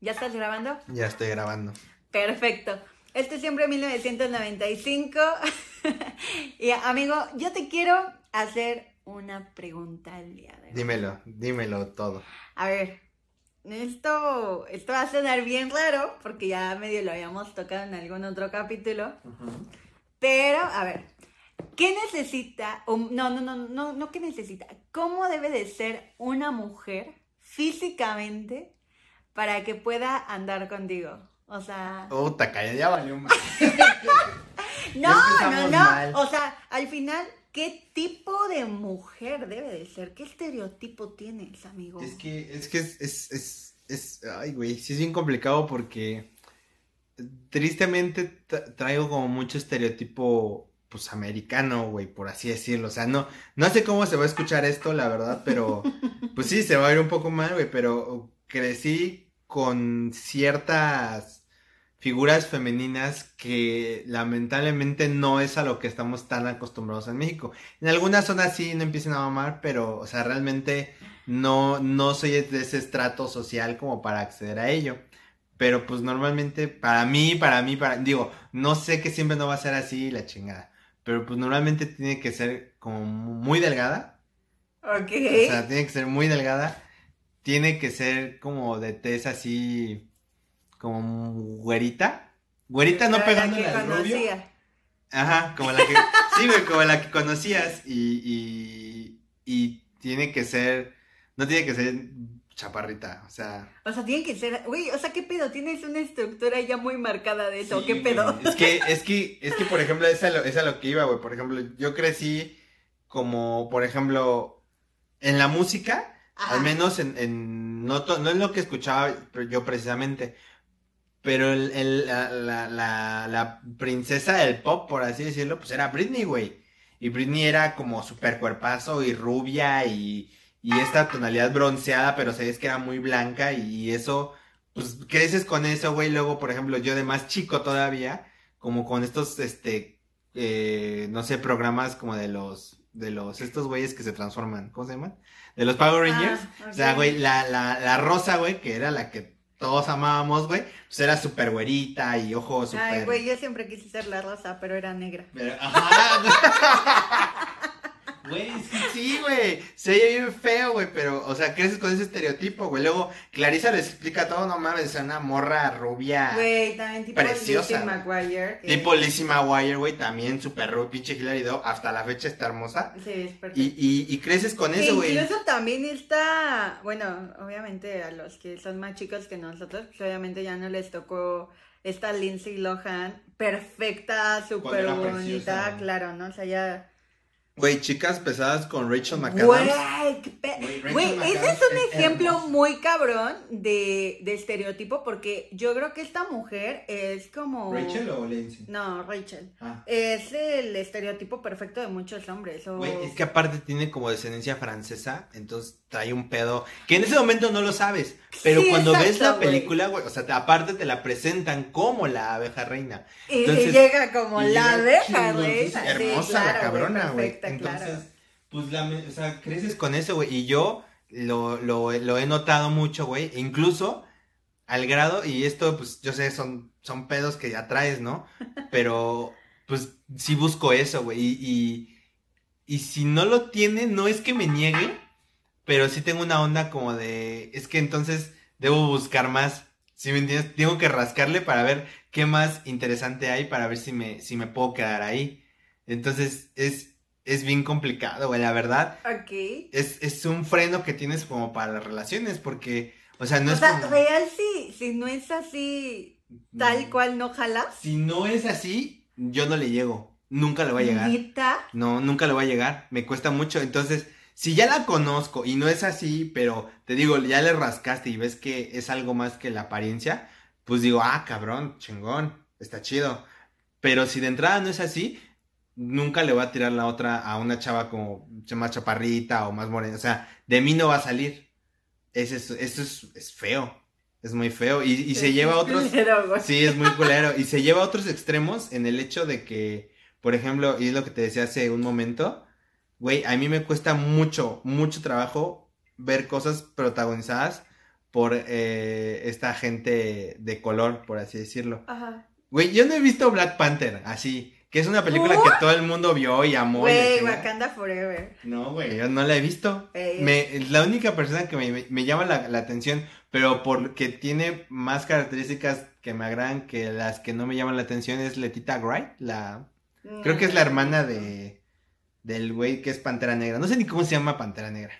¿Ya estás grabando? Ya estoy grabando. Perfecto. Este es siempre 1995. y amigo, yo te quiero hacer una pregunta el día de hoy. Dímelo, dímelo todo. A ver, esto, esto va a sonar bien raro porque ya medio lo habíamos tocado en algún otro capítulo. Pero, a ver, ¿qué necesita? o- no, no, no, no, no, ¿qué necesita? ¿Cómo debe de ser una mujer físicamente para que pueda andar contigo? O sea, Puta, calla, ya valió más. no, no, no. mal. O sea, al final, ¿qué tipo de mujer debe de ser? ¿Qué estereotipo tienes, amigo? Es que, es que es, es, es, es- ay, güey, sí es bien complicado porque tristemente tra- traigo como mucho estereotipo, pues, americano, güey, por así decirlo. O sea, no, no sé cómo se va a escuchar esto, la verdad, pero, pues sí, se va a ir un poco mal, güey, pero crecí con ciertas figuras femeninas que lamentablemente no es a lo que estamos tan acostumbrados en México. En algunas zonas sí, no empiecen a mamar, pero, o sea, realmente no, no soy de ese estrato social como para acceder a ello. Pero pues normalmente, para mí, para mí, para, digo, no sé que siempre no va a ser así la chingada. Pero pues normalmente tiene que ser como muy delgada. Ok. O sea, tiene que ser muy delgada. Tiene que ser como de tez así, como güerita. Güerita no pegándole al rubio. Ajá, como la que, sí, güey, como la que conocías y, y, y tiene que ser, no tiene que ser chaparrita, o sea. O sea, tiene que ser. Uy, o sea, ¿qué pedo? Tienes una estructura ya muy marcada de eso. sí, ¿Qué güey. pedo? Es que, es que, es que, por ejemplo, es a lo, es a lo que iba, güey, por ejemplo, yo crecí como, por ejemplo, en la música, Ajá. al menos en, en no, to- no es lo que escuchaba yo precisamente, pero el, el- la, la, la, la princesa del pop, por así decirlo, pues era Britney, güey. Y Britney era como super cuerpazo y rubia y, y esta tonalidad bronceada, pero sabes que era muy blanca y eso, pues creces con eso, güey. Luego, por ejemplo, yo de más chico todavía, como con estos, este, eh, no sé, programas como de los, de los, estos güeyes que se transforman, ¿cómo se llaman? De los Power Rangers. Ah, O sea, güey, la, la, la rosa, güey, que era la que todos amábamos, güey, pues era súper güerita y ojo súper... Ay, güey, yo siempre quise ser la rosa, pero era negra. Pero, ajá. Güey, sí, güey. Se oye bien feo, güey. Pero, o sea, creces con ese estereotipo, güey. Luego, Clarisa les explica todo, no mames, es una morra rubia. Güey, también tipo Preciosa, Lizzie. McGuire. Tipo Lizzie McGuire, güey, también súper rubia, pinche Hilary Duff, Hasta la fecha está hermosa. Sí, es perfecto. Y, y, y creces con eso, güey. incluso también está, bueno, obviamente a los que son más chicos que nosotros, pues obviamente ya no les tocó esta Lindsay Lohan, perfecta, súper bonita, claro, ¿no? O sea, ya... Güey, chicas pesadas con Rachel McAdams. Güey, Rachel ese es un es ejemplo muy cabrón de, de estereotipo porque yo creo que esta mujer es como... o Lindsay? No, Rachel. Ah. Es el estereotipo perfecto de muchos hombres. O... Güey, es que aparte tiene como descendencia francesa, entonces trae un pedo que en ese momento no lo sabes, pero Sí, cuando ves la película, güey, o sea, te- aparte te la presentan como la abeja reina. Y, y Entonces, llega como y la llega abeja, entonces, Sí, hermosa claro, la cabrona, güey. Entonces, claro. pues la, o sea, creces con eso, güey, y yo lo, lo, lo he notado mucho, güey, incluso al grado, y esto, pues, yo sé, son, son pedos que ya traes, ¿no? Pero, pues, sí busco eso, güey, y, y, y si no lo tiene, no es que me niegue, pero sí tengo una onda como de, es que entonces debo buscar más, ¿sí me entiendes? Tengo que rascarle para ver qué más interesante hay, para ver si me, si me puedo quedar ahí. Entonces, es, es bien complicado, güey, la verdad. Ok. Es, es un freno que tienes como para las relaciones, porque, o sea, no o es sea, como... real si, si no es así, tal Mm, cual no jalas. Si no es así, yo no le llego. Nunca le va a llegar. Neta. No, nunca le va a llegar. Me cuesta mucho. Entonces, si ya la conozco y no es así, pero te digo, ya le rascaste y ves que es algo más que la apariencia, pues digo, ah, cabrón, chingón, está chido. Pero si de entrada no es así, nunca le voy a tirar la otra a una chava como más chaparrita o más morena. O sea, de mí no va a salir. Ese es- eso es, es feo. Es muy feo. Y, y se lleva a otros. Güey. Sí, es muy culero. Y se lleva a otros extremos en el hecho de que, por ejemplo, y es lo que te decía hace un momento, güey, a mí me cuesta mucho, mucho trabajo ver cosas protagonizadas por eh, esta gente de color, por así decirlo. Ajá. Güey, yo no he visto Black Panther, así, que es una película que todo el mundo vio y amó. Güey. Wakanda Forever. No, güey, yo no la he visto. Eh. Me, la única persona que me, me llama la, la atención, pero porque tiene más características que me agradan que las que no me llaman la atención, es Letita Wright, la... Creo que es la hermana de... del güey que es Pantera Negra. No sé ni cómo se llama Pantera Negra.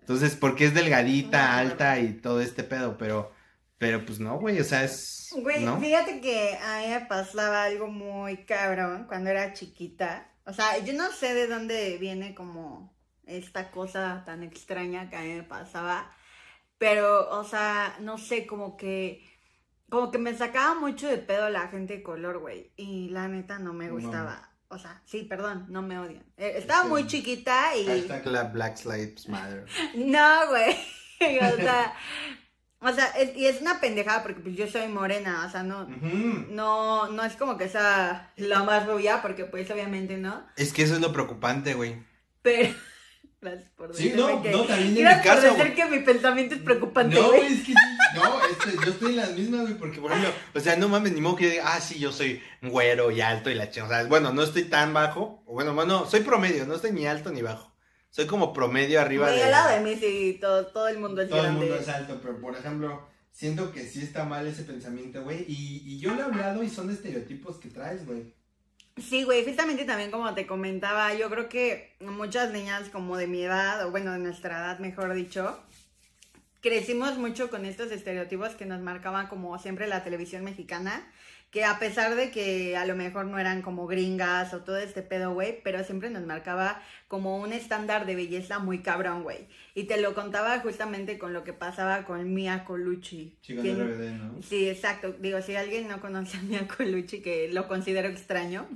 Entonces, porque es delgadita, alta y todo este pedo, pero... Pero pues no, güey, o sea, es... Güey, ¿no? fíjate que a mí me pasaba algo muy cabrón cuando era chiquita. O sea, yo no sé de dónde viene como esta cosa tan extraña que a mí me pasaba. Pero, o sea, no sé, como que. Como que me sacaba mucho de pedo la gente de color, güey. Y la neta no me No gustaba. O sea, sí, perdón, no me odian. Eh, Estaba Sí. muy chiquita y. Hashtag la Black Lives Matter. No, güey. O sea, o sea, es- y es una pendejada porque pues yo soy morena, o sea, no, no, no es como que sea la más rubia, porque pues obviamente no. Es que eso es lo preocupante, güey. Pero. Gracias por Sí, no, que. no, también en mi Gracias por decir que mi pensamiento es preocupante, No, güey. es que no, este, yo estoy en las mismas, güey, porque por ejemplo, o sea, no mames, ni modo que diga, ah, sí, yo soy güero y alto y la chingada. O sea, bueno, no estoy tan bajo, o bueno, bueno, soy promedio, no estoy ni alto ni bajo. Soy como promedio arriba Güey, de. al lado de mí sí, todo, todo el mundo es Todo el mundo es alto, pero por ejemplo, siento que sí está mal ese pensamiento, güey. Y, y yo le he hablado y son estereotipos que traes, güey. Sí, güey, justamente también como te comentaba, yo creo que muchas niñas como de mi edad, o bueno, de nuestra edad, mejor dicho, crecimos mucho con estos estereotipos que nos marcaban como siempre la televisión mexicana, que a pesar de que a lo mejor no eran como gringas o todo este pedo, güey, pero siempre nos marcaba como un estándar de belleza muy cabrón, güey. Y te lo contaba justamente con lo que pasaba con Mia Colucci. Quien- de RBD, ¿no? Sí, exacto. Digo, si alguien no conoce a Mia Colucci, que lo considero extraño,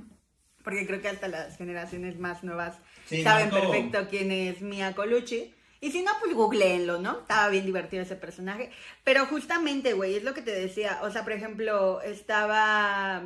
porque creo que hasta las generaciones más nuevas Sí, saben perfecto quién es Mia Colucci. Y si no, pues googleenlo, ¿no? Estaba bien divertido ese personaje. Pero justamente, güey, es lo que te decía. O sea, por ejemplo, estaba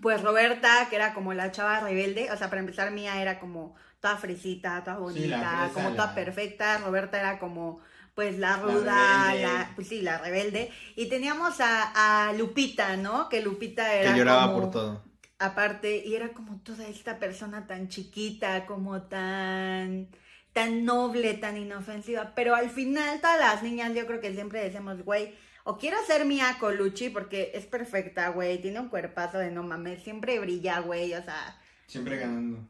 pues Roberta, que era como la chava rebelde. O sea, para empezar, Mia era como toda fresita, toda bonita, como toda la- perfecta. Roberta era como pues la ruda, la, pues sí, la rebelde. Y teníamos a, a Lupita, ¿no? Que Lupita era Que lloraba como- por todo. aparte, y era como toda esta persona tan chiquita, como tan, tan noble, tan inofensiva, pero al final todas las niñas yo creo que siempre decimos, güey, o quiero ser Mia Colucci porque es perfecta, güey, tiene un cuerpazo de no mames, siempre brilla, güey, o sea, Siempre ganando.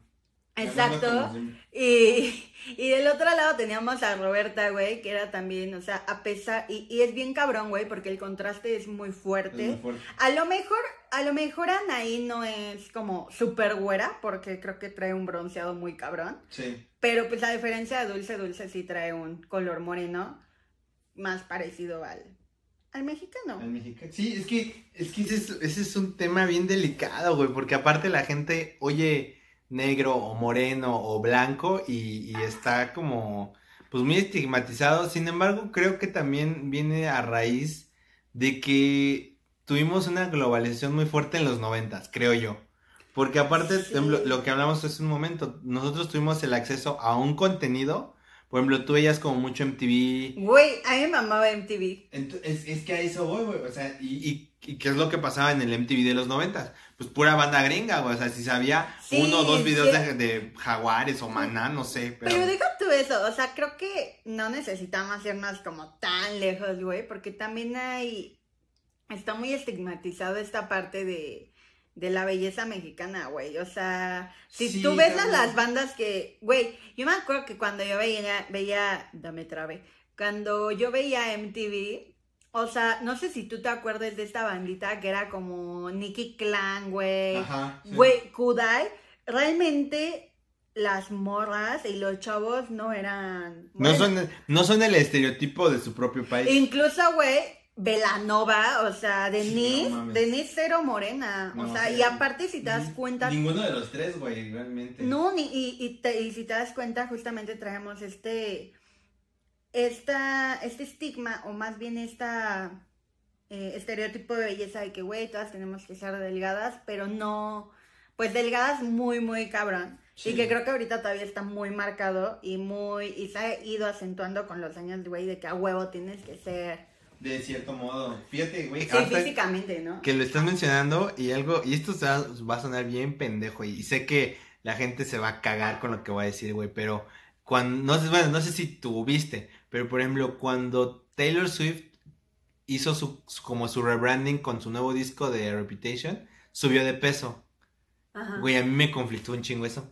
exacto. Y, y del otro lado teníamos a Roberta, güey, que era también, o sea, a pesar, y, y es bien cabrón, güey, porque el contraste es muy fuerte. A lo mejor, a lo mejor Anaí no es como súper güera, porque creo que trae un bronceado muy cabrón. Sí. Pero pues a diferencia de Dulce, Dulce sí trae un color moreno más parecido al, al mexicano. Al mexicano. Sí, es que, es que ese, es, ese es un tema bien delicado, güey, porque aparte la gente oye negro o moreno o blanco y, y está como, pues muy estigmatizado. Sin embargo, creo que también viene a raíz de que tuvimos una globalización muy fuerte en los noventas, creo yo. Porque aparte, Sí. por ejemplo, lo que hablamos hace un momento, nosotros tuvimos el acceso a un contenido, por ejemplo, tú veías como mucho MTV, Güey, a mí me mamaba MTV. Es, es que a eso voy, güey. O sea, y, y, y qué es lo que pasaba en el MTV de los noventas. Pues pura banda gringa, güey. O sea, si sabía Sí, uno o dos videos sí. de, de jaguares o maná, no sé. Pero, Pero deja tú eso, o sea, creo que no necesitamos irnos como tan lejos, güey, porque también hay, está muy estigmatizado esta parte de, de la belleza mexicana, güey, o sea, si Sí, tú ves a las bandas que, güey, yo me acuerdo que cuando yo veía, veía, dame trabe, cuando yo veía MTV, o sea, no sé si tú te acuerdas de esta bandita que era como Nicky Clan, güey, Ajá. sí. Güey, Kudai, realmente las morras y los chavos no eran. No son, no son el estereotipo de su propio país. Incluso, güey, Velanova, o sea, Denise, no. Denise cero morena. o sea, y aparte, si te das cuenta. Ninguno de los tres, güey, realmente. No, ni, y, y, te- y si te das cuenta, justamente traemos este. Esta, este estigma, o más bien esta eh, estereotipo de belleza de que, güey, todas tenemos que ser delgadas, pero no, pues delgadas muy, muy cabrón. Sí. Y que creo que ahorita todavía está muy marcado y muy, y se ha ido acentuando con los años, güey, de que a huevo tienes que ser de cierto modo. Fíjate, güey. Sí, físicamente, ¿no? Que lo estás mencionando y algo, y esto va a sonar bien pendejo y sé que la gente se va a cagar con lo que voy a decir, güey, pero cuando, no sé, bueno, no sé si tú viste, pero por ejemplo, cuando Taylor Swift hizo su, como su rebranding con su nuevo disco de Reputation, subió de peso. Ajá. Güey, a mí me conflictó un chingo eso.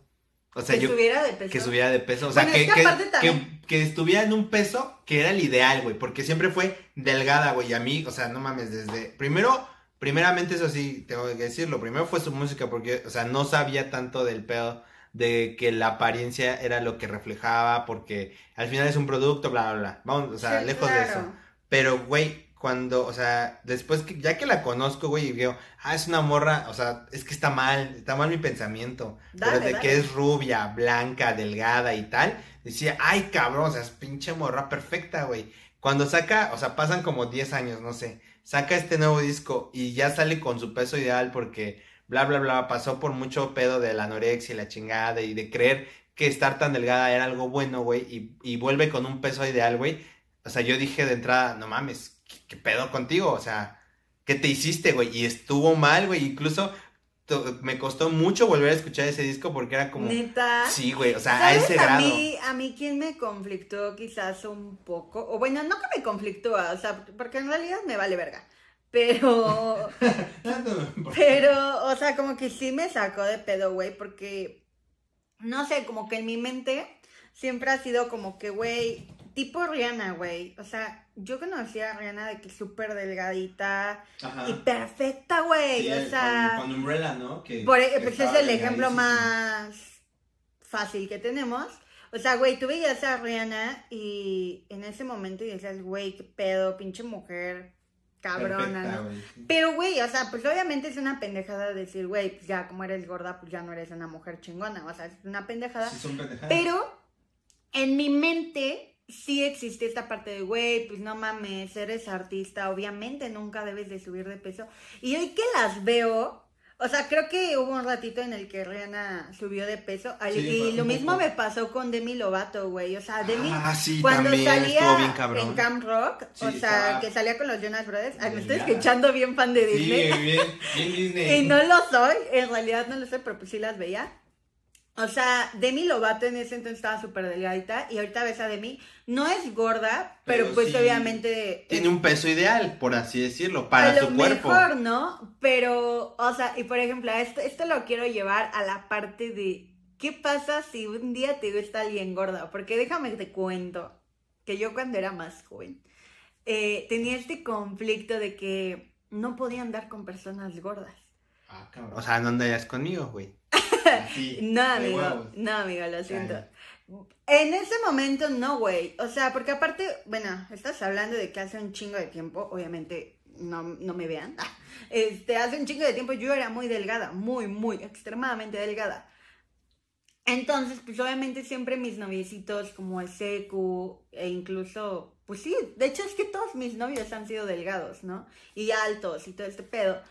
O sea, que subiera de peso. Que subiera de peso. O sea, que, que, estuviera en un peso que era el ideal, güey. Porque siempre fue delgada, güey. Y a mí, o sea, no mames, desde. Primero, primeramente, eso sí, tengo que decirlo. Primero fue su música, porque, o sea, no sabía tanto del pedo de que la apariencia era lo que reflejaba, porque al final es un producto, bla, bla, bla. Vamos, o sea, lejos de eso. Pero, güey, cuando, o sea, después que, ya que la conozco, güey, y veo, ah, es una morra, o sea, es que está mal, está mal mi pensamiento. pero de que es rubia, blanca, delgada y tal, decía, ay, cabrón, o sea, es pinche morra perfecta, güey. Cuando saca, o sea, pasan como 10 años, no sé, saca este nuevo disco y ya sale con su peso ideal porque, bla, bla, bla, pasó por mucho pedo de la anorexia y la chingada y de creer que estar tan delgada era algo bueno, güey, y, vuelve con un peso ideal, güey. O sea, yo dije de entrada, no mames, ¿qué pedo contigo? O sea, ¿qué te hiciste, güey? Y estuvo mal, güey. Incluso me costó mucho volver a escuchar ese disco porque era como. ¿Neta? Sí, güey, o sea, a ese grado. A mí, a mí quien me conflictó quizás un poco, o bueno, no que me conflictó, o sea, porque en realidad me vale verga. Pero. pero, o sea, como que sí me sacó de pedo, güey, porque. No sé, como que en mi mente siempre ha sido como que, güey, tipo Rihanna, güey. O sea, yo conocí a Rihanna de que súper delgadita y perfecta, güey. o sea. Con, Umbrella, ¿no? Que, por, e, pues es el ejemplo más fácil que tenemos. O sea, güey, tú veías a Rihanna y en ese momento decías, güey, qué pedo, pinche mujer cabrona, ¿no? Pero, güey, o sea, pues obviamente es una pendejada decir, güey, pues ya como eres gorda, pues ya no eres una mujer chingona. O sea, es una pendejada. Sí, son pendejadas. Pero en mi mente sí existe esta parte de, güey, pues no mames, eres artista, obviamente nunca debes de subir de peso. Y hoy que las veo, o sea, creo que hubo un ratito en el que Rihanna subió de peso. y lo mismo me pasó con Demi Lovato, güey. O sea, Demi, ah, cuando salía en Camp Rock, o sea, que salía con los Jonas Brothers. Ay, me estoy escuchando bien fan de Disney. Sí, bien, bien Disney. y no lo soy, en realidad no lo soy, pero pues sí las veía. O sea, Demi Lovato en ese entonces estaba súper delgadita y ahorita ves a Demi, no es gorda, pero, pues obviamente... Tiene un peso ideal, por así decirlo, para su cuerpo. mejor, ¿no? Pero, o sea, y por ejemplo, esto, esto lo quiero llevar a la parte de, ¿qué pasa si un día te gusta alguien gorda? Porque déjame te cuento, que yo cuando era más joven, eh, tenía este conflicto de que no podía andar con personas gordas. Ah, cabrón. O sea, no andarías conmigo, güey no, amigo, no, amigo, lo siento. En ese momento no, güey. O sea, porque aparte, bueno, estás hablando de que hace un chingo de tiempo, obviamente no, no me vean. Este, hace un chingo de tiempo yo era muy delgada, muy, muy, extremadamente delgada. Entonces, pues obviamente siempre mis noviecitos como el Secu e incluso, pues sí, de hecho es que todos mis novios han sido delgados, ¿no? Y altos y todo este pedo.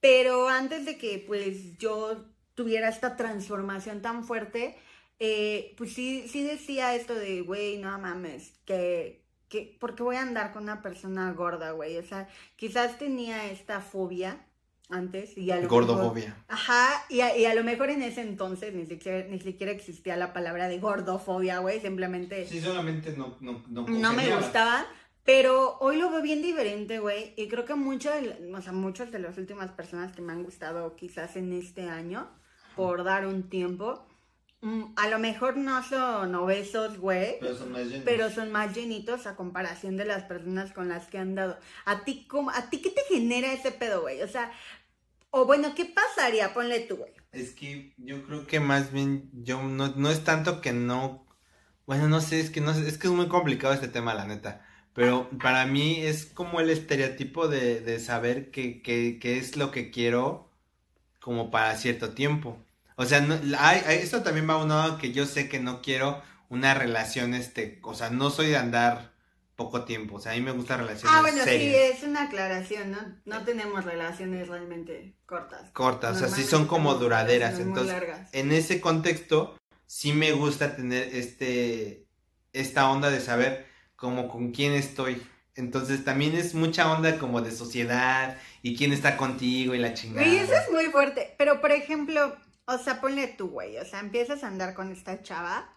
Pero antes de que pues yo tuviera esta transformación tan fuerte, eh, pues sí, sí decía esto de, güey, no mames, que, que, ¿por qué voy a andar con una persona gorda, güey? O sea, quizás tenía esta fobia antes y a lo Gordofobia. Mejor, ajá, y a, y a, lo mejor en ese entonces ni siquiera, ni siquiera existía la palabra de gordofobia, güey, simplemente... Sí, solamente no, no, no, no me gustaban. Pero hoy lo veo bien diferente, güey. Y creo que muchos, o sea, muchas de las últimas personas que me han gustado quizás en este año, por dar un tiempo. Mm, a lo mejor no son obesos, güey. Pero son más llenitos. Pero son más llenitos a comparación de las personas con las que han dado. ¿A ti, cómo, ¿a ti qué te genera ese pedo, güey? O sea, o bueno, ¿qué pasaría? Ponle tú, güey. Es que yo creo que más bien yo no, no es tanto que no. Bueno, no sé, es que no es que es muy complicado este tema, la neta. Pero para mí es como el estereotipo de, de saber qué que, que es lo que quiero como para cierto tiempo. O sea, no, hay, esto también va uno que yo sé que no quiero una relación, este, o sea, no soy de andar poco tiempo, o sea, a mí me gusta relaciones Ah, bueno, sí, es una aclaración, ¿no? No tenemos relaciones realmente cortas. Cortas, o sea, sí son como duraderas, entonces, en ese contexto, sí me gusta tener este, esta onda de saber como con quién estoy. Entonces también es mucha onda como de sociedad y quién está contigo y la chingada. Y eso es muy fuerte. Pero, por ejemplo, o sea, ponle tú, güey. O sea, empiezas a andar con esta chava,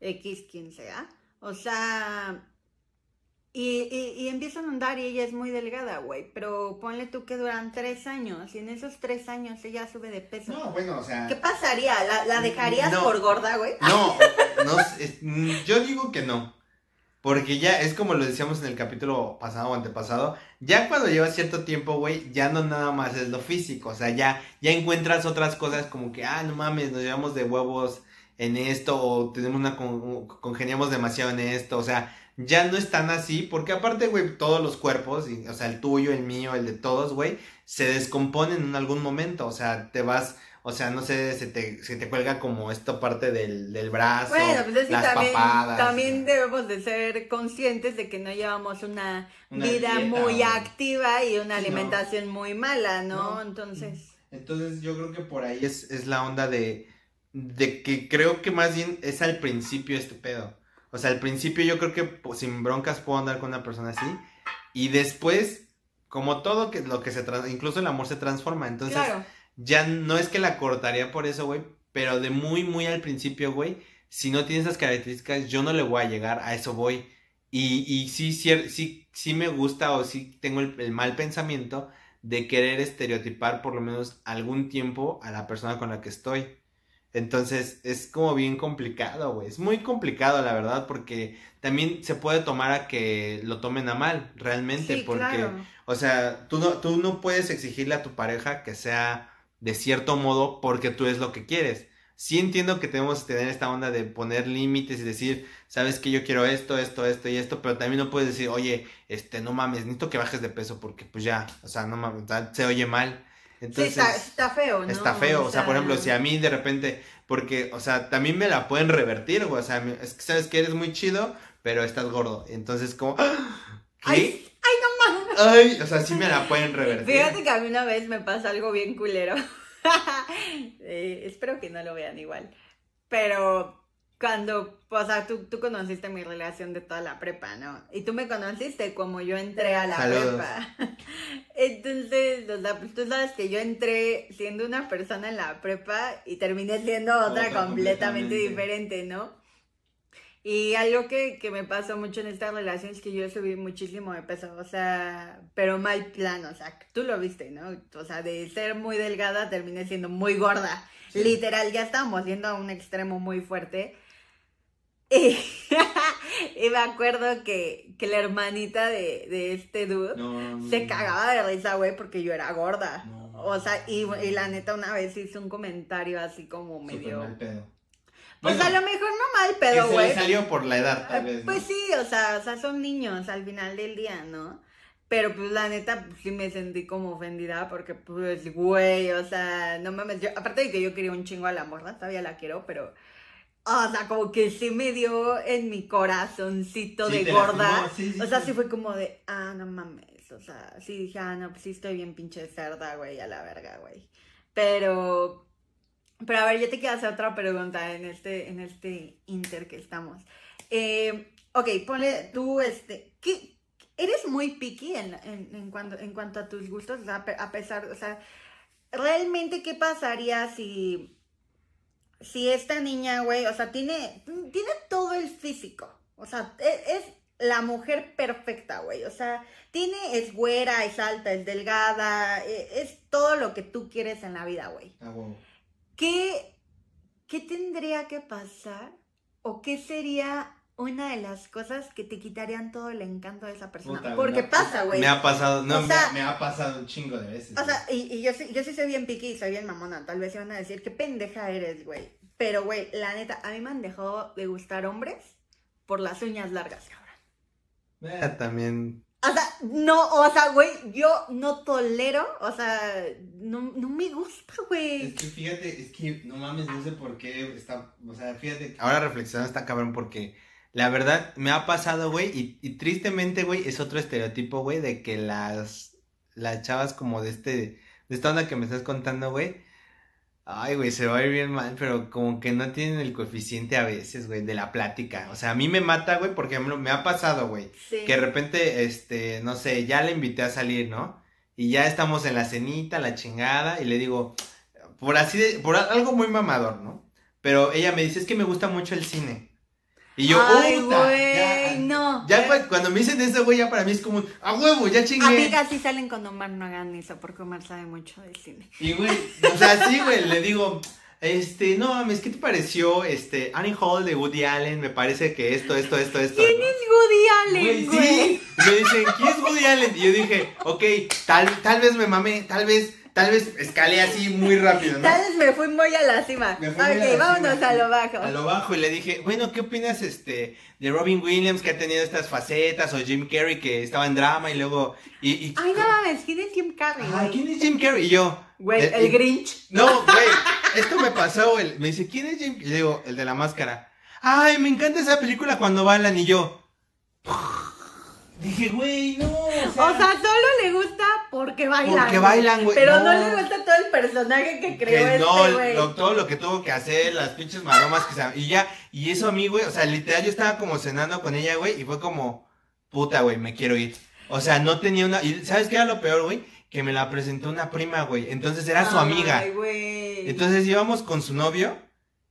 X, quien sea. O sea, y, y, empiezan a andar y ella es muy delgada, güey. Pero ponle tú que duran tres años y en esos tres años ella sube de peso. No, bueno, o sea. ¿Qué pasaría? ¿La, dejarías por gorda, güey? No, no, yo digo que no. Porque ya es como lo decíamos en el capítulo pasado o antepasado, ya cuando llevas cierto tiempo, güey, ya no nada más es lo físico, o sea, ya, ya encuentras otras cosas como que, ah, no mames, nos llevamos de huevos en esto, o tenemos una, congeniamos demasiado en esto, o sea, ya no es tan así, porque aparte, güey, todos los cuerpos, o sea, el tuyo, el mío, el de todos, güey, se descomponen en algún momento, o sea, te vas o sea, no sé, se te, se te cuelga como esta parte del, del brazo, bueno, pues es que también, También debemos de ser conscientes de que no llevamos una, vida muy activa y una alimentación muy mala, ¿no? Entonces... Entonces yo creo que por ahí es, es la onda de, de que creo que más bien es al principio este pedo. O sea, al principio yo creo que pues, sin broncas puedo andar con una persona así. Y después, como todo que, lo que se... Incluso el amor se transforma. Entonces ya no es que la cortaría por eso, güey, pero de muy, muy al principio, güey, si no tiene esas características, yo no le voy a llegar, a eso voy. Y, y sí, sí, sí, me gusta o sí tengo el, mal pensamiento de querer estereotipar por lo menos algún tiempo a la persona con la que estoy. Entonces es como bien complicado, güey. Es muy complicado, la verdad, porque también se puede tomar a que lo tomen a mal, realmente. porque, o sea, tú no, tú no puedes exigirle a tu pareja que sea de cierto modo porque tú es lo que quieres. Sí entiendo que tenemos que tener esta onda de poner límites y decir, sabes que yo quiero esto, esto, esto y esto, pero también no puedes decir, oye, este, no mames, necesito que bajes de peso porque pues ya, o sea, no mames, se oye mal. Entonces, sí, está, feo, ¿no? Está feo, o sea, por ejemplo, si a mí de repente, porque, o sea, también me la pueden revertir, güey, o sea, es que sabes que eres muy chido, pero estás gordo. Entonces, como, ¡ah! ¿Qué? Ay, ay, no mames. Ay, o sea, sí me la pueden revertir. Fíjate que a mí una vez me pasa algo bien culero. Eh, espero que no lo vean igual. Pero cuando, o sea, tú, tú conociste mi relación de toda la prepa, ¿no? Y tú me conociste como yo entré a la prepa. Entonces, o sea, pues tú sabes que yo entré siendo una persona en la prepa y terminé siendo otra, completamente diferente, ¿no? Y algo que, que, me pasó mucho en esta relación es que yo subí muchísimo de peso, o sea, pero mal plan, o sea, tú lo viste, ¿no? O sea, de ser muy delgada terminé siendo muy gorda. Literal, ya estábamos yendo a un extremo muy fuerte. Y, me acuerdo que, que la hermanita de, de este dude se cagaba de risa, güey, porque yo era gorda. o sea, y, y, la neta una vez hizo un comentario así como medio... Pues a lo mejor no mal, pero güey. salió por la edad, tal vez. Pues sí, o sea, o sea, son niños al final del día, ¿no? Pero pues la neta pues, sí me sentí como ofendida porque pues güey, o sea, no mames, yo, aparte de que yo quería un chingo a la morra, todavía la quiero, pero o sea, como que sí me dio en mi corazoncito de gorda. o sea, sí fue como de, ah, no mames, o sea, sí dije, ah, no, pues sí estoy bien pinche cerda, güey, a la verga, güey. Pero pero a ver, yo te quiero hacer otra pregunta en este, en este inter que estamos. Eh, ok, ponle tú, este, ¿qué, eres muy picky en, en, en, cuanto, en cuanto a tus gustos, o a pesar, o sea, realmente qué pasaría si, si esta niña, güey, o sea, tiene, tiene todo el físico, o sea, e, es, la mujer perfecta, güey, o sea, tiene, es güera, es alta, es delgada, e, es, todo lo que tú quieres en la vida, güey. Ah, ¿Qué, ¿Qué tendría que pasar o qué sería una de las cosas que te quitarían todo el encanto de esa persona. Porque pasa, güey. Me ha pasado, no, me, ha pasado un chingo de veces. O sea, y, yo, yo sí soy bien piqui y soy bien mamona. Tal vez se van a decir, qué pendeja eres, güey. Pero, güey, la neta, a mí me han dejado de gustar hombres por las uñas largas, cabrón. Eh, también o sea, no, o sea, güey, yo no tolero, o sea, no, no me gusta, güey. Es que fíjate, es que no mames, no sé por qué está, o sea, fíjate. Ahora reflexionando está cabrón porque la verdad me ha pasado, güey, y, y tristemente, güey, es otro estereotipo, güey, de que las, las chavas como de este, de esta onda que me estás contando, güey, Ay, güey, se va a ir bien mal, pero como que no tienen el coeficiente a veces, güey, de la plática. O sea, a mí me mata, güey, por ejemplo, me ha pasado, güey, Sí. que de repente, este, no sé, ya le invité a salir, ¿no? Y ya estamos en la cenita, la chingada, y le digo, por así de, por algo muy mamador, ¿no? Pero ella me dice, es que me gusta mucho el cine. Y yo, Ay, "Puta, güey, no. ya pues, cuando me dicen eso, güey, ya para mí es como, a huevo, ya chingué. Amigas, si salen con Omar, no hagan eso, porque Omar sabe mucho de cine. Y güey, o sea, sí, güey, le digo, este, no mames, ¿qué te pareció? Este, Annie Hall de Woody Allen, me parece que esto, esto, esto, esto. ¿Quién ¿no? es Woody Allen, güey? sí. Me dicen, ¿quién es Woody Allen? Y yo dije, ok, tal, tal vez me mamé, tal vez, tal vez escalé así muy rápido, ¿no? Tal vez me fui muy a la cima. Me fui muy a Ok, cima, vámonos a lo bajo. A lo bajo y le dije, bueno, ¿qué opinas este de Robin Williams que ha tenido estas facetas o Jim Carrey que estaba en drama y luego y, y- Ay, no mames, ¿quién es Jim Carrey, güey? ¿quién es Jim Carrey? Y yo, Güey, eh, el y- Grinch. No, güey, esto me pasó, güey. Me dice, ¿quién es Jim? Y le digo, el de la máscara. Ay, me encanta esa película cuando bailan y yo. Dije, güey, no. O sea, O sea, solo le gusta porque bailan. Porque bailan, güey, Pero no. no. le gusta todo el personaje que que creó no, este, güey. lo- todo lo que tuvo que hacer, las pinches maromas que se. Y ya, y eso a mí, güey, o sea, literal, yo estaba como cenando con ella, güey, y fue como, puta, güey, me quiero ir. O sea, no tenía una. Y ¿sabes qué era lo peor, güey? Que me la presentó una prima, güey. Entonces era su amiga. Ay, güey. Entonces íbamos con su novio.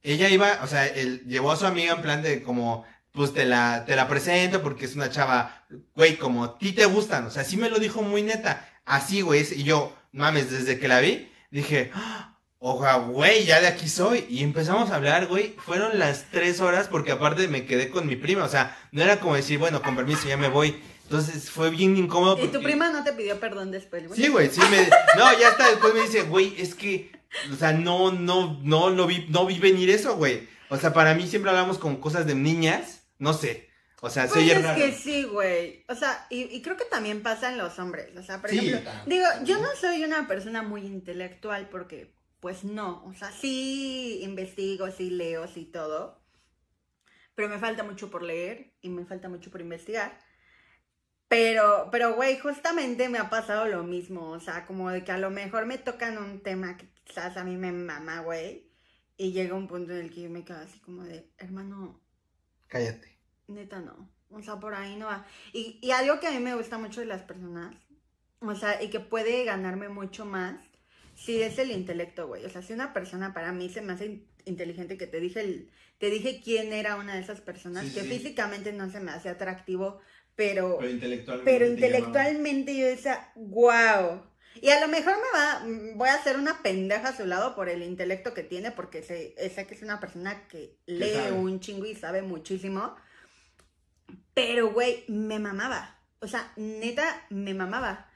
Ella iba, o sea, él llevó a su amiga en plan de como, pues te la, te la presento porque es una chava, güey, como a ti te gustan. O sea, sí me lo dijo muy neta. Así, güey. Y yo, mames, desde que la vi, dije, "Ah, oja, güey, ya de aquí soy. Y empezamos a hablar, güey. Fueron las tres horas porque aparte me quedé con mi prima. O sea, no era como decir, bueno, con permiso, ya me voy. Entonces fue bien incómodo. ¿Y tu prima no te pidió perdón después, güey? Sí, güey, sí me. No, ya hasta después me dice, güey, es que. O sea, no, no, no lo vi, no vi venir eso, güey. O sea, para mí siempre hablamos con cosas de niñas, no sé. O sea, Pues es raro. que sí, güey. O sea, y, y creo que también pasa en los hombres. O sea, por Sí, ejemplo, también. digo, yo no soy una persona muy intelectual porque, pues no. O sea, sí investigo, sí leo, sí todo. Pero me falta mucho por leer y me falta mucho por investigar. Pero, pero, güey, justamente me ha pasado lo mismo. O sea, como de que a lo mejor me tocan un tema que quizás a mí me mama, güey. Y llega un punto en el que yo me quedo así como de, hermano, Cállate. Neta no. O sea, por ahí no va. Y, y algo que a mí me gusta mucho de las personas, o sea, y que puede ganarme mucho más, sí es el intelecto, güey. O sea, si una persona para mí se me hace in- inteligente, que te dije el, te dije quién era una de esas personas, Sí, que sí. físicamente no se me hace atractivo, pero, intelectualmente. pero intelectualmente yo decía, wow. Y a lo mejor me va, mm, voy a hacer una pendeja a su lado por el intelecto que tiene, porque sé, sé que es una persona que lee un chingo y sabe muchísimo. Pero, güey, me mamaba. O sea, neta, me mamaba.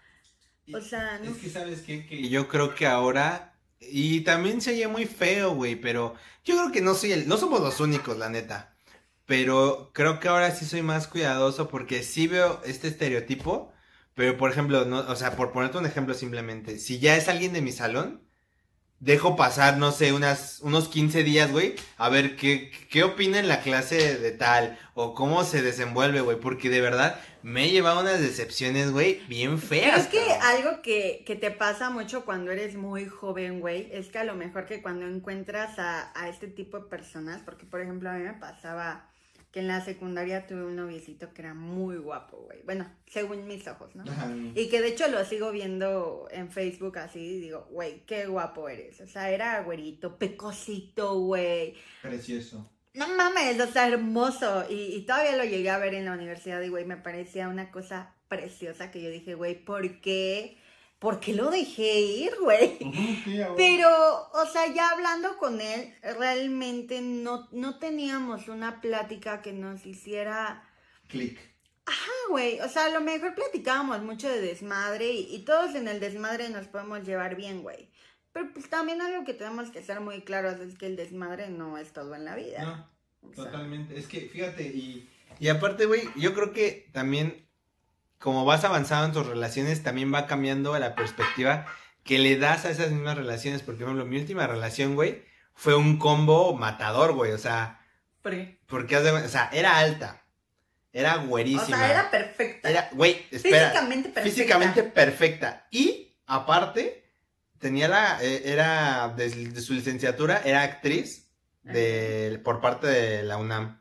O sea, no. Es que sabes qué? que yo creo que ahora y también se oye muy feo, güey, pero yo creo que no soy el no somos los únicos, la neta. Pero creo que ahora sí soy más cuidadoso porque sí veo este estereotipo, pero por ejemplo, no, o sea, por ponerte un ejemplo simplemente, si ya es alguien de mi salón, dejo pasar, no sé, unas, unos 15 días, güey, a ver qué, qué opina en la clase de tal, o cómo se desenvuelve, güey, porque de verdad me he llevado unas decepciones, güey, bien feas. Creo que algo que, que te pasa mucho cuando eres muy joven, güey, es que a lo mejor que cuando encuentras a, a este tipo de personas, porque por ejemplo a mí me pasaba que en la secundaria tuve un noviecito que era muy guapo, güey. Bueno, según mis ojos, ¿no? Ajá. Y que de hecho lo sigo viendo en Facebook así, y digo, güey, qué guapo eres. O sea, era güerito, pecosito, güey. Precioso. No mames, o sea, hermoso. Y, y todavía lo llegué a ver en la universidad y, güey, me parecía una cosa preciosa que yo dije, güey, ¿por qué? ¿Por qué lo dejé ir, güey? Pero, o sea, ya hablando con él, realmente no, no teníamos una plática que nos hiciera... Click. Ah, güey, o sea, a lo mejor platicábamos mucho de desmadre y, y todos en el desmadre nos podemos llevar bien, güey. Pero pues también algo que tenemos que ser muy claros es que el desmadre no es todo en la vida. No, O sea, totalmente. Es que, fíjate, y, y aparte, güey, yo creo que también, como vas avanzando en tus relaciones, también va cambiando la perspectiva que le das a esas mismas relaciones. Porque, por ejemplo, mi última relación, güey, fue un combo matador, güey. O sea, porque, o sea, era alta, era O güerísima. sea, era perfecta. Era, güey, espera. Físicamente perfecta. Físicamente perfecta. Y, aparte, tenía la, eh, era, de, de su licenciatura, era actriz de, por parte de la UNAM.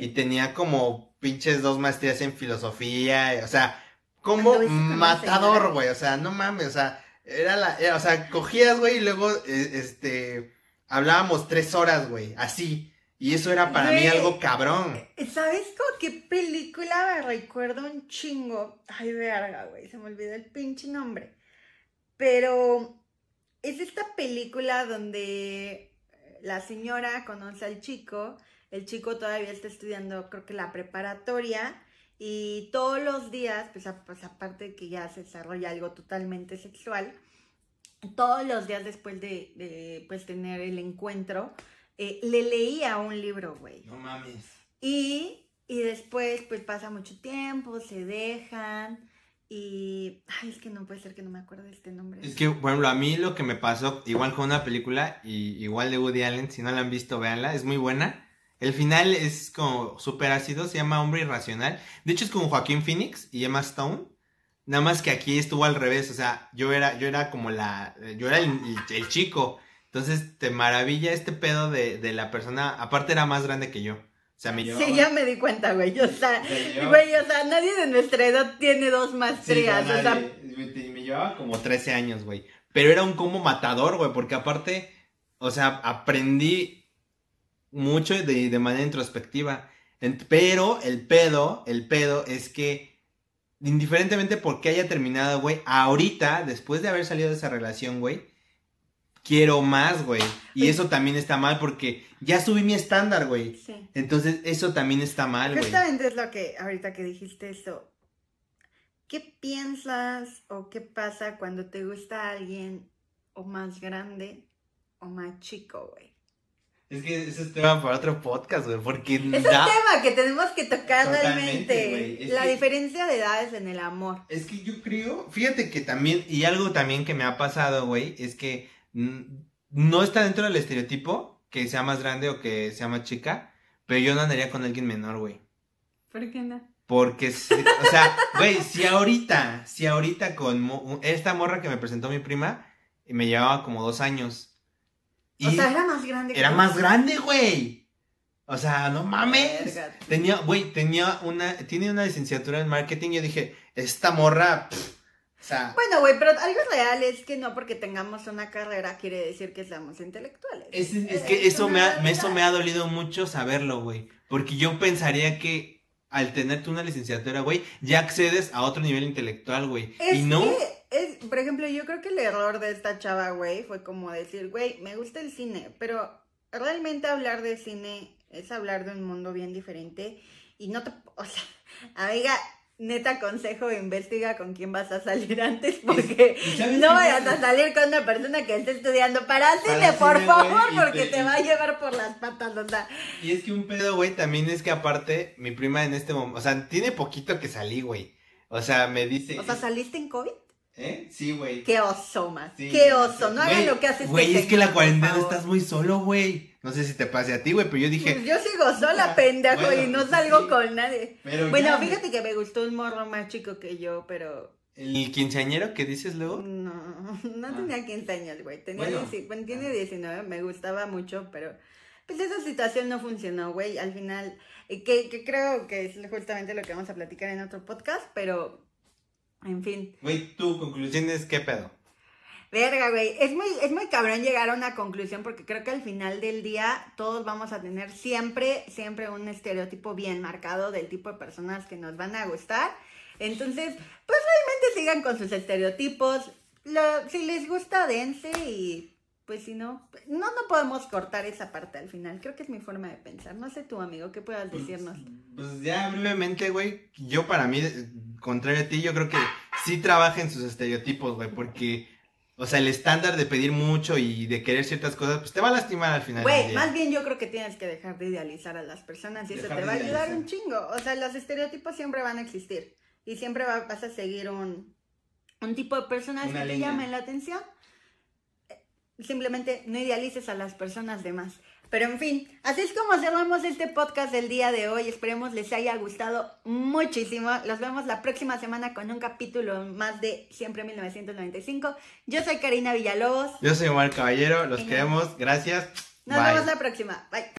Y tenía como pinches dos maestrías en filosofía, o sea, como una matador, güey, o sea, no mames, o sea, era la, era- o sea, cogías, güey, y luego, eh, este, hablábamos tres horas, güey, así, y eso era para mí algo cabrón. ¿Sabes con qué película me recuerdo un chingo? Ay, verga, güey, se me olvidó el pinche nombre. Pero es esta película donde la señora conoce al chico, el chico todavía está estudiando, creo que la preparatoria, y todos los días, pues, a- pues, aparte de que ya se desarrolla algo totalmente sexual, todos los días después de, de, pues, tener el encuentro, eh, le leía un libro, güey. No mames. Y, y después, pues pasa mucho tiempo, se dejan. Y. Ay, es que no puede ser que no me acuerde de este nombre. Es que, por ejemplo, a mí lo que me pasó, igual con una película, y igual de Woody Allen, si no la han visto, véanla, es muy buena. El final es como súper ácido, se llama Hombre Irracional. De hecho, es con Joaquín Phoenix y Emma Stone. Nada más que aquí estuvo al revés, o sea, yo era, yo era como la, yo era el, el- el chico. Entonces, te maravilla este pedo de, de la persona, aparte era más grande que yo. O sea, me llevaba... Sí, ya me di cuenta, güey. O sea, Me llevaba- güey, o sea, nadie de nuestra edad tiene dos Sí, maestrías. no, o sea, me llevaba como 13 años, güey. Pero era un combo matador, güey, porque aparte, o sea, aprendí mucho de, de manera introspectiva. En- pero el pedo, el pedo es que, indiferentemente por qué haya terminado, güey, ahorita, después de haber salido de esa relación, güey, quiero más, güey. Y Oye. eso también está mal porque ya subí mi estándar, güey. sí. Entonces, eso también está mal, güey. Justamente es lo que, ahorita que dijiste eso. ¿Qué piensas o qué pasa cuando te gusta alguien o más grande o más chico, güey? Es que ese es tema para otro podcast, güey, porque Es un da- tema que tenemos que tocar Totalmente, realmente. La que- diferencia de edades en el amor. Es que yo creo, fíjate que también, y algo también que me ha pasado, güey, es que no está dentro del estereotipo que sea más grande o que sea más chica, pero yo no andaría con alguien menor, güey. ¿Por qué no? Porque, si- o sea, güey, si ahorita, si ahorita con mo- esta morra que me presentó mi prima, me llevaba como dos años. Y O sea, era más grande que era más grande, güey. O sea, no mames. Verga. Tenía, güey, tenía una, tiene una licenciatura en marketing. Yo dije, esta morra, pff, o sea, Bueno, güey, pero algo real es que no porque tengamos una carrera quiere decir que seamos intelectuales. es, es Es que eso me, ha, eso me ha dolido mucho saberlo, güey. Porque yo pensaría que al tener tú una licenciatura, güey, ya accedes a otro nivel intelectual, güey. Y no, que, es, por ejemplo, yo creo que el error de esta chava, güey, fue como decir, güey, me gusta el cine, pero realmente hablar de cine es hablar de un mundo bien diferente y no te, o sea, amiga, neta consejo, investiga con quién vas a salir antes porque ¿Y sabes no vayas a salir con una persona que esté estudiando para cine, por cine, favor, porque te- te va a llevar por las patas, o sea, y es que un pedo, güey, también es que aparte, mi prima en este momento, o sea, tiene poquito que salí, güey. O sea, me dice... o sea, ¿saliste en COVID? ¿Eh? Sí, güey. Qué oso, más. Sí, Qué oso. No hagan Güey, lo que haces. Güey, es que la cuarentena estás muy solo, güey. No sé si te pase a ti, güey, pero yo dije. Pues yo sigo sola, pendejo, bueno, y no pues salgo sí. con nadie. Pero Bueno, ya, fíjate que me gustó un morro más chico que yo, pero ¿El quinceañero que dices luego? no, no Ah. tenía 15 años, güey. Tenía Bueno. 10 bueno, tiene Ah. 19, me gustaba mucho, pero pues esa situación no funcionó, güey. Al final, eh, que, que creo que es justamente lo que vamos a platicar en otro podcast, pero en fin. Güey, tu conclusión es qué pedo. Verga, güey. Es muy, es muy cabrón llegar a una conclusión porque creo que al final del día todos vamos a tener siempre, siempre un estereotipo bien marcado del tipo de personas que nos van a gustar. Entonces, pues realmente sigan con sus estereotipos. Lo- si les gusta, dense y pues si no, no, no podemos cortar esa parte al final. Creo que es mi forma de pensar. No sé tú, amigo, ¿qué puedas decirnos? Pues ya brevemente, güey, yo para mí, contrario a ti, yo creo que sí trabaja en sus estereotipos, güey, porque, o sea, el estándar de pedir mucho y de querer ciertas cosas, pues te va a lastimar al final. Güey, más bien yo creo que tienes que dejar de idealizar a las personas y eso te va a ayudar un chingo. O sea, los estereotipos siempre van a existir y siempre va- vas a seguir un, un tipo de personas Una que te llamen la atención. Simplemente no idealices a las personas demás. Pero en fin, así es como cerramos este podcast del día de hoy. Esperemos les haya gustado muchísimo. Los vemos la próxima semana con un capítulo más de Siempre 1995. Yo soy Karina Villalobos. Yo soy Omar Caballero. Los queremos. Gracias. Nos vemos la próxima. Bye.